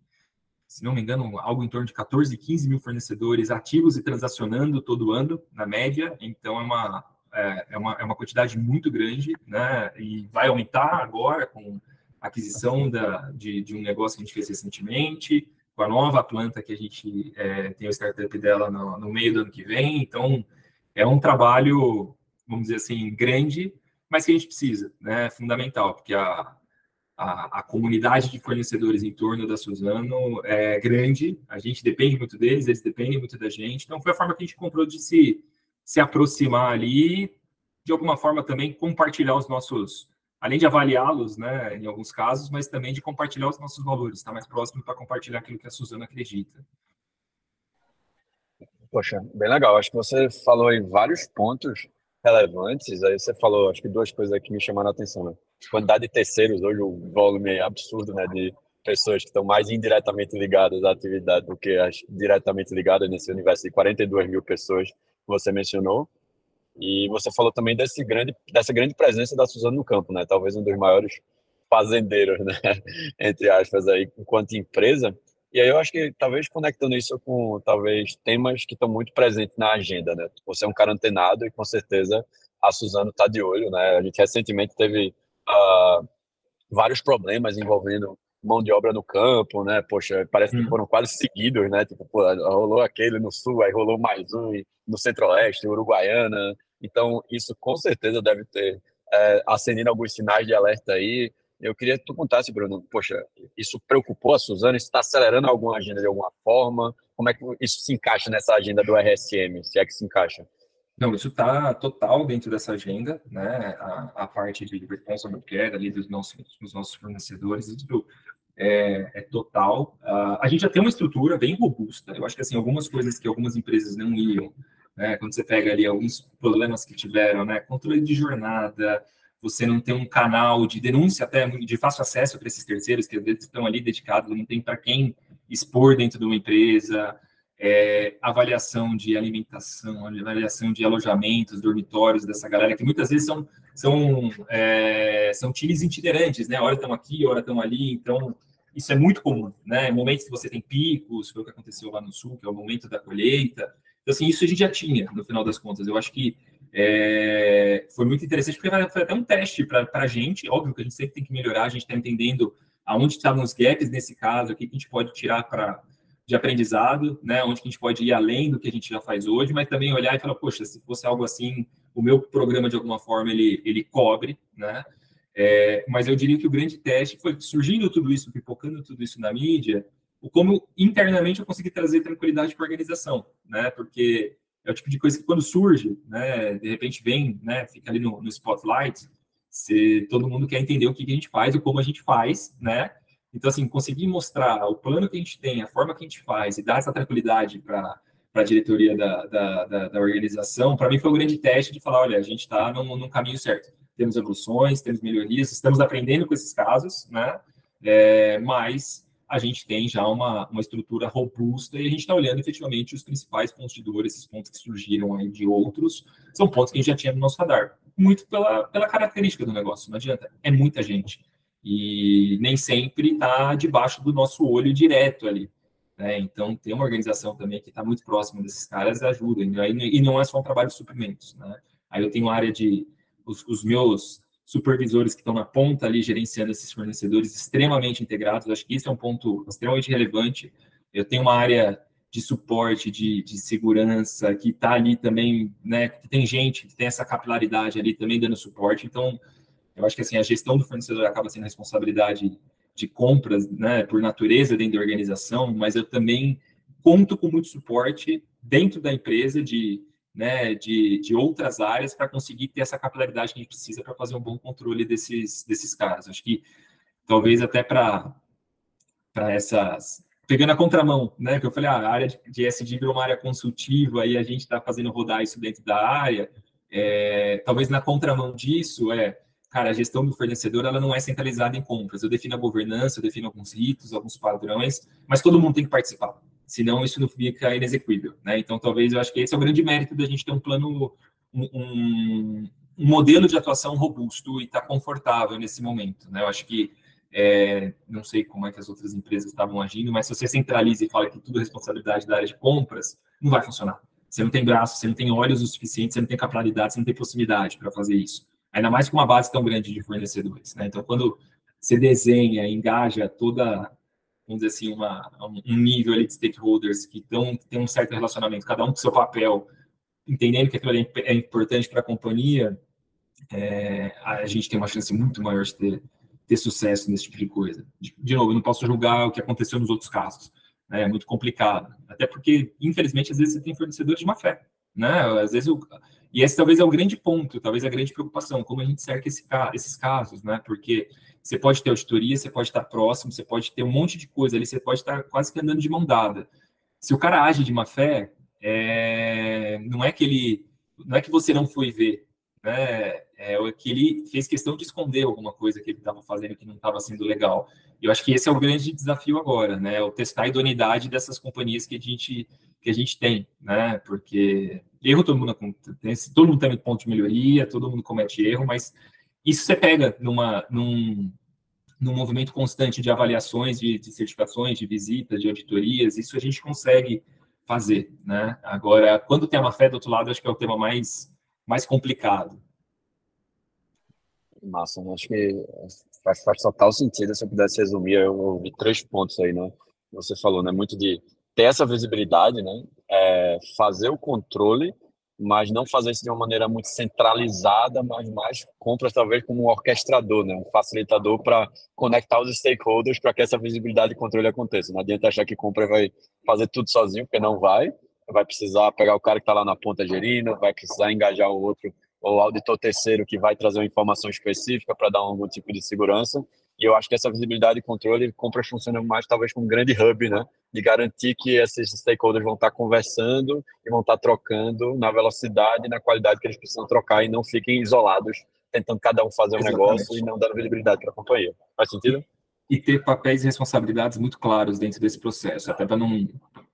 se não me engano, algo em torno de 14, 15 mil fornecedores ativos e transacionando todo ano, na média, então é uma, é, é uma, é uma quantidade muito grande, né? e vai aumentar agora com aquisição da, de, de um negócio que a gente fez recentemente, com a nova planta que a gente é, tem o startup dela no, no, meio do ano que vem. Então, é um trabalho, vamos dizer assim, grande, mas que a gente precisa, né? Fundamental, porque a, a, a, comunidade de fornecedores em torno da Suzano é grande, a gente depende muito deles, eles dependem muito da gente. Então, foi a forma que a gente comprou de se, se aproximar ali, de alguma forma também compartilhar os nossos além de avaliá-los, né, em alguns casos, mas também de compartilhar os nossos valores, estar tá mais próximo para compartilhar aquilo que a Suzana acredita. Poxa, bem legal. Acho que você falou em vários pontos relevantes. Aí você falou, acho que duas coisas que me chamaram a atenção. Né? Quantidade de terceiros, hoje o volume é absurdo, né, de pessoas que estão mais indiretamente ligadas à atividade do que as diretamente ligadas nesse universo de 42 mil pessoas que você mencionou. E você falou também desse grande, dessa grande presença da Suzano no campo, né? Talvez um dos maiores fazendeiros, né? Entre aspas, aí, enquanto empresa. E aí eu acho que talvez conectando isso com talvez temas que estão muito presentes na agenda, né? Você é um cara antenado e com certeza a Suzano está de olho, né? A gente recentemente teve uh, vários problemas envolvendo mão de obra no campo, né? Poxa, parece que hum. foram quase seguidos, né? Tipo, pô, rolou aquele no sul, aí rolou mais um no centro-oeste, Uruguaiana. Então, isso com certeza deve ter é, acendido alguns sinais de alerta aí. Eu queria que tu contasse, Bruno, poxa, isso preocupou a Suzana? Isso está acelerando alguma agenda de alguma forma? Como é que isso se encaixa nessa agenda do RSM, se é que se encaixa? Não, isso está total dentro dessa agenda, né? A, a parte de responsible care ali dos nossos, dos nossos fornecedores, isso é, é total. Uh, a gente já tem uma estrutura bem robusta. Eu acho que assim algumas coisas que algumas empresas não iam, né? Quando você pega ali alguns problemas que tiveram, né? Controle de jornada, você não tem um canal de denúncia até de fácil acesso para esses terceiros que estão ali dedicados, não tem para quem expor dentro de uma empresa. É, avaliação de alimentação, avaliação de alojamentos, dormitórios dessa galera, que muitas vezes são, são, é, são times itinerantes, né? Hora estão aqui, hora estão ali, então isso é muito comum, né? Momentos que você tem picos, foi o que aconteceu lá no sul, que é o momento da colheita. Então, assim, isso a gente já tinha, no final das contas. Eu acho que é, foi muito interessante, porque foi até um teste para a gente. Óbvio que a gente sempre tem que melhorar, a gente está entendendo aonde estavam os gaps nesse caso, o que a gente pode tirar para de aprendizado, né, onde a gente pode ir além do que a gente já faz hoje, mas também olhar e falar, poxa, se fosse algo assim, o meu programa de alguma forma ele, ele cobre, né? É, mas eu diria que o grande teste foi surgindo tudo isso, pipocando tudo isso na mídia, o como internamente eu consegui trazer tranquilidade para a organização, né? Porque é o tipo de coisa que quando surge, né, de repente vem, né, fica ali no, no spotlight, se todo mundo quer entender o que, que a gente faz e como a gente faz, né? Então, assim, conseguir mostrar o plano que a gente tem, a forma que a gente faz e dar essa tranquilidade para a diretoria da, da, da, da organização, para mim foi um grande teste de falar, olha, a gente está num, num, caminho certo. Temos evoluções, temos melhorias, estamos aprendendo com esses casos, né? É, mas a gente tem já uma, uma estrutura robusta e a gente está olhando efetivamente os principais pontos de dor, esses pontos que surgiram aí de outros, são pontos que a gente já tinha no nosso radar. Muito pela, pela característica do negócio, não adianta, é muita gente. E nem sempre está debaixo do nosso olho direto ali. Né? Então, ter uma organização também que está muito próxima desses caras ajuda. Né? E não é só um trabalho de suprimentos. Né? Aí eu tenho área de. Os, os meus supervisores que estão na ponta ali gerenciando esses fornecedores extremamente integrados. Acho que isso é um ponto extremamente relevante. Eu tenho uma área de suporte, de, de segurança, que está ali também, né? Que tem gente que tem essa capilaridade ali também dando suporte. Então, eu acho que assim, a gestão do fornecedor acaba sendo responsabilidade de compras, né, por natureza dentro da organização, mas eu também conto com muito suporte dentro da empresa de, né, de, de outras áreas para conseguir ter essa capilaridade que a gente precisa para fazer um bom controle desses, desses caras. Acho que talvez até para essas pegando a contramão, né? Que eu falei, ah, a área de, de SD virou uma área consultiva e a gente está fazendo rodar isso dentro da área. É, talvez na contramão disso é cara, a gestão do fornecedor ela não é centralizada em compras. Eu defino a governança, eu defino alguns ritos, alguns padrões, mas todo mundo tem que participar. Senão isso não fica inexequível, né? Então, talvez eu acho que esse é o grande mérito da gente ter um plano, um, um, modelo de atuação robusto e estar tá confortável nesse momento, né? Eu acho que é, não sei como é que as outras empresas estavam agindo, mas se você centraliza e fala que tudo é responsabilidade da área de compras, não vai funcionar. Você não tem braço, você não tem olhos o suficiente, você não tem capilaridade, você não tem proximidade para fazer isso. Ainda mais com uma base tão grande de fornecedores. Né? Então, quando você desenha, engaja toda, vamos dizer assim, uma, um nível ali de stakeholders que tão, tem um certo relacionamento, cada um com seu papel, entendendo que aquilo é importante para a companhia, é, a gente tem uma chance muito maior de ter, ter sucesso nesse tipo de coisa. De, de, novo, eu não posso julgar o que aconteceu nos outros casos. Né? É muito complicado. Até porque, infelizmente, às vezes você tem fornecedores de má fé. Né? Às vezes o, e esse talvez é o grande ponto, talvez a grande preocupação, como a gente cerca esse, esses casos, né? Porque você pode ter auditoria, você pode estar próximo, você pode ter um monte de coisa ali, você pode estar quase que andando de mão dada. Se o cara age de má fé, é... não é que ele, não é que você não foi ver, né? É que ele fez questão de esconder alguma coisa que ele estava fazendo que não estava sendo legal. E eu acho que esse é o grande desafio agora, né? O testar a idoneidade dessas companhias que a gente que a gente tem, né? Porque erro todo mundo tem, todo mundo tem ponto de melhoria, todo mundo comete erro, mas isso você pega numa, num, num movimento constante de avaliações, de, de certificações, de visitas, de auditorias, isso a gente consegue fazer, né? Agora, quando tem uma fé do outro lado, acho que é o tema mais, mais complicado. Massa, acho que faz, faz total sentido. Se eu pudesse resumir, eu ouvi três pontos aí, né? Você falou, né? Muito de ter essa visibilidade, né? É fazer o controle, mas não fazer isso de uma maneira muito centralizada, mas mais compras talvez como um orquestrador, né? Um facilitador para conectar os stakeholders para que essa visibilidade e controle aconteça. Não adianta achar que compra vai fazer tudo sozinho, porque não vai. Vai precisar pegar o cara que está lá na ponta gerindo, vai precisar engajar o outro ou auditor terceiro que vai trazer uma informação específica para dar algum tipo de segurança. E eu acho que essa visibilidade e controle compras funcionam mais talvez como um grande hub, né? De garantir que esses stakeholders vão estar conversando e vão estar trocando na velocidade e na qualidade que eles precisam trocar e não fiquem isolados, tentando cada um fazer um Exatamente. negócio e não dando visibilidade para a companhia. Faz sentido? E ter papéis e responsabilidades muito claros dentro desse processo, até para não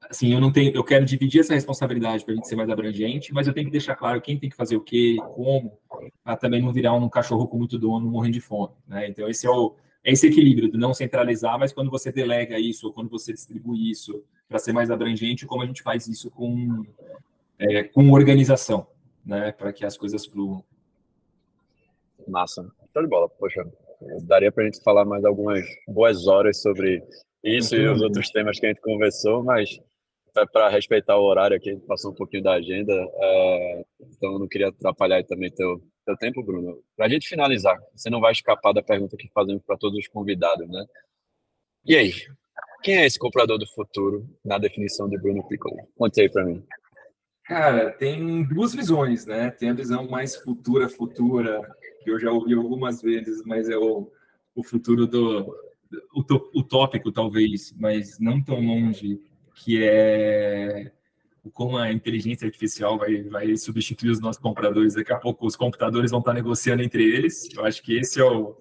assim, eu não tenho, eu quero dividir essa responsabilidade para a gente ser mais abrangente, mas eu tenho que deixar claro quem tem que fazer o quê, como, para também não virar um cachorro com muito dono morrendo de fome, né? Então esse é o é esse equilíbrio de não centralizar, mas quando você delega isso, ou quando você distribui isso para ser mais abrangente, como a gente faz isso com, é, com organização, né? Para que as coisas fluam. Massa. Show de bola. Poxa, daria para a gente falar mais algumas boas horas sobre isso e os outros temas que a gente conversou, mas para respeitar o horário aqui, a gente passou um pouquinho da agenda, é, então eu não queria atrapalhar também teu, teu tempo, Bruno. Para a gente finalizar, você não vai escapar da pergunta que fazemos para todos os convidados, né? E aí, quem é esse comprador do futuro na definição de Bruno Piccolo? Conte aí para mim. Cara, tem duas visões, né? Tem a visão mais futura, futura, que eu já ouvi algumas vezes, mas é o, o futuro do utópico, talvez, mas não tão longe, que é como a inteligência artificial vai, vai substituir os nossos compradores. Daqui a pouco os computadores vão estar negociando entre eles. Eu acho que esse é o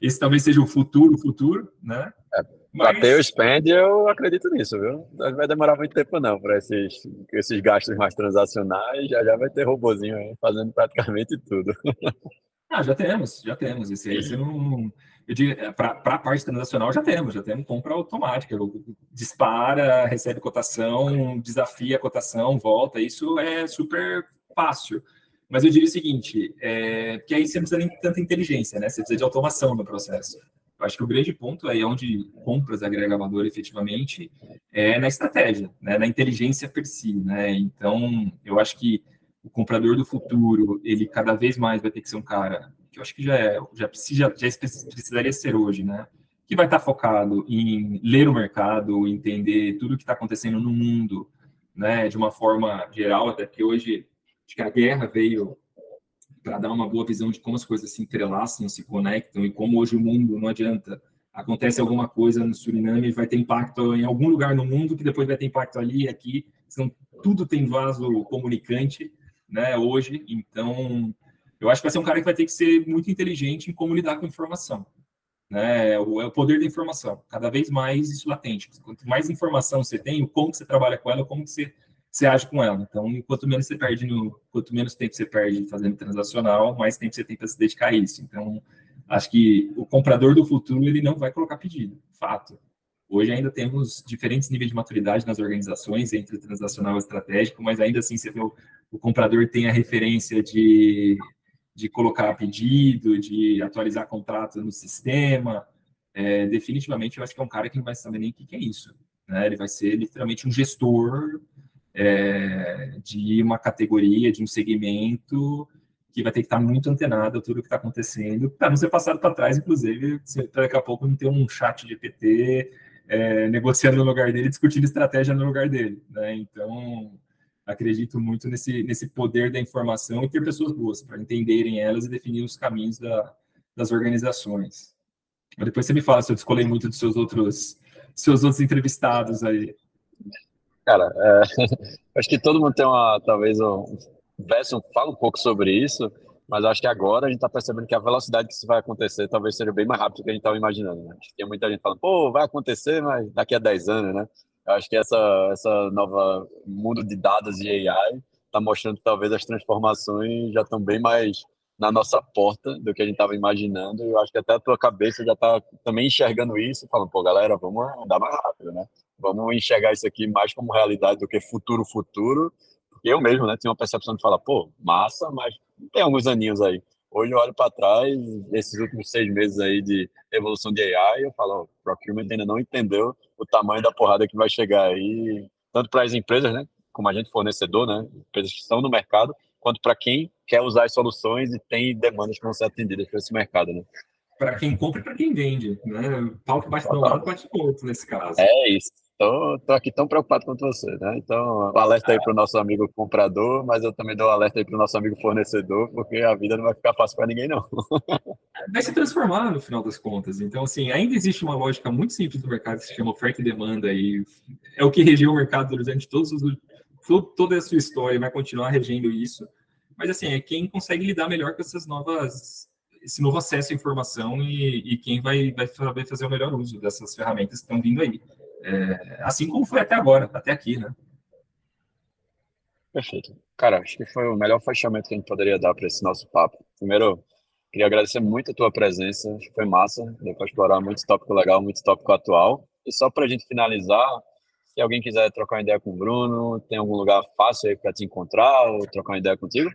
esse talvez seja o futuro, o futuro, né? É, Mas... Bater o spend, eu acredito nisso, viu? Não vai demorar muito tempo não para esses, esses gastos mais transacionais. Já já vai ter robozinho aí fazendo praticamente tudo. Ah, já temos, já temos. Esse aí você não. Eu digo, é, para a parte transacional já temos, já temos compra automática. Dispara, recebe cotação, desafia a cotação, volta. Isso é super fácil. Mas eu diria o seguinte: é, que aí você não precisa nem tanta inteligência, né? Você precisa de automação no processo. Eu acho que o grande ponto aí é onde compras agrega valor efetivamente é na estratégia, né? na inteligência per si. Né? Então, eu acho que o comprador do futuro, ele cada vez mais vai ter que ser um cara que eu acho que já é, já precisa, já precisaria ser hoje, né? Que vai estar focado em ler o mercado, entender tudo o que está acontecendo no mundo, né? De uma forma geral, até que hoje acho que a guerra veio para dar uma boa visão de como as coisas se entrelaçam, se conectam e como hoje o mundo não adianta acontece alguma coisa no Suriname vai ter impacto em algum lugar no mundo que depois vai ter impacto ali e aqui, então tudo tem vaso comunicante né, hoje. Então, eu acho que vai ser um cara que vai ter que ser muito inteligente em como lidar com informação. Né? É o, é o poder da informação. Cada vez mais isso latente. Quanto mais informação você tem, o como você trabalha com ela, como você, você age com ela. Então, quanto menos você perde no, quanto menos tempo você perde fazendo transacional, mais tempo você tem para se dedicar a isso. Então, acho que o comprador do futuro ele não vai colocar pedido, fato. Hoje ainda temos diferentes níveis de maturidade nas organizações entre transacional e estratégico, mas ainda assim você vê o, o comprador tem a referência de, de colocar pedido, de atualizar contrato no sistema. É, definitivamente, eu acho que é um cara que não vai saber nem o que é isso. Né? Ele vai ser literalmente um gestor é, de uma categoria, de um segmento que vai ter que estar muito antenado a tudo o que está acontecendo, para não ser passado para trás, inclusive, daqui a pouco não ter um chat de PT é, negociando no lugar dele, discutindo estratégia no lugar dele. Né? Então, acredito muito nesse, nesse poder da informação e ter pessoas boas para entenderem elas e definir os caminhos da, das organizações. Mas depois você me fala se eu descolei muito dos seus outros, seus outros entrevistados aí. Cara, é, acho que todo mundo tem uma, talvez, um, Besson fala um pouco sobre isso, mas acho que agora a gente está percebendo que a velocidade que isso vai acontecer talvez seja bem mais rápido do que a gente estava imaginando. Né? Tem muita gente falando, pô, vai acontecer, mas daqui a 10 anos, né? Eu acho que essa, essa nova mundo de dados e AI está mostrando que talvez as transformações já estão bem mais na nossa porta do que a gente estava imaginando. Eu acho que até a tua cabeça já está também enxergando isso, falando, pô, galera, vamos andar mais rápido, né? Vamos enxergar isso aqui mais como realidade do que futuro, futuro. Porque eu mesmo, né, tenho uma percepção de falar, pô, massa, mas tem alguns aninhos aí. Hoje eu olho para trás, esses últimos seis meses aí de evolução de AI, eu falo, o procurement ainda não entendeu o tamanho da porrada que vai chegar aí, tanto para as empresas, né, como a gente fornecedor, né, empresas que estão no mercado, quanto para quem quer usar as soluções e tem demandas que vão ser atendidas por esse mercado, né. Para quem compra e para quem vende, né? Pau que bate no lado, bate no outro nesse caso. É isso. Tô, tô aqui tão preocupado quanto você, né? Então, um alerta aí para o nosso amigo comprador, mas eu também dou um alerta aí para o nosso amigo fornecedor, porque a vida não vai ficar fácil para ninguém, não. Vai se transformar no final das contas. Então, assim, ainda existe uma lógica muito simples do mercado que se chama oferta e demanda, e é o que regiu o mercado durante todos os, toda a sua história, vai continuar regendo isso. Mas, assim, é quem consegue lidar melhor com essas novas esse novo acesso à informação e, e quem vai, vai fazer o melhor uso dessas ferramentas que estão vindo aí. É, assim como foi até agora, até aqui, né? Perfeito. Cara, acho que foi o melhor fechamento que a gente poderia dar para esse nosso papo. Primeiro, queria agradecer muito a tua presença, acho que foi massa, deu para explorar muito tópico legal, muito tópico atual. E só para a gente finalizar, se alguém quiser trocar uma ideia com o Bruno, tem algum lugar fácil aí para te encontrar ou trocar uma ideia contigo?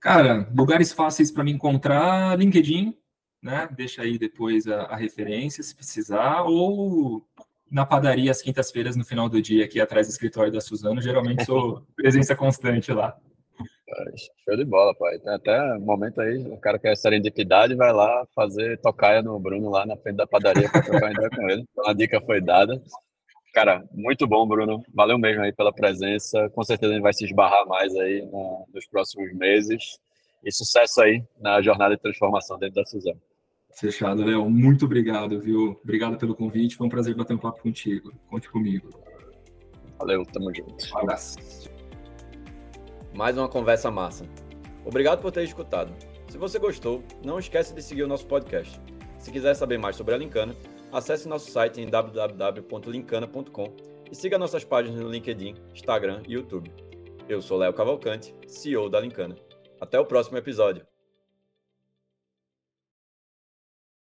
Cara, lugares fáceis para me encontrar, LinkedIn, né? Deixa aí depois a, a referência se precisar, ou na padaria às quintas-feiras no final do dia, aqui atrás do escritório da Suzano. Geralmente sou presença constante lá. Show de bola, pai. Tem até um momento aí, o cara quer serendipidade, vai lá fazer tocaia no Bruno lá na frente da padaria para trocar ideia com ele. Então a dica foi dada. Cara, muito bom, Bruno. Valeu mesmo aí pela presença. Com certeza a gente vai se esbarrar mais aí nos próximos meses. E sucesso aí na jornada de transformação dentro da Suzano. Fechado, Léo. Muito obrigado, viu? Obrigado pelo convite. Foi um prazer bater um papo contigo. Conte comigo. Valeu, tamo junto. Um abraço. Mais uma conversa massa. Obrigado por ter escutado. Se você gostou, não esquece de seguir o nosso podcast. Se quiser saber mais sobre a Lincana, acesse nosso site em www.lincana.com e siga nossas páginas no LinkedIn, Instagram e YouTube. Eu sou Léo Cavalcante, CEO da Lincana. Até o próximo episódio.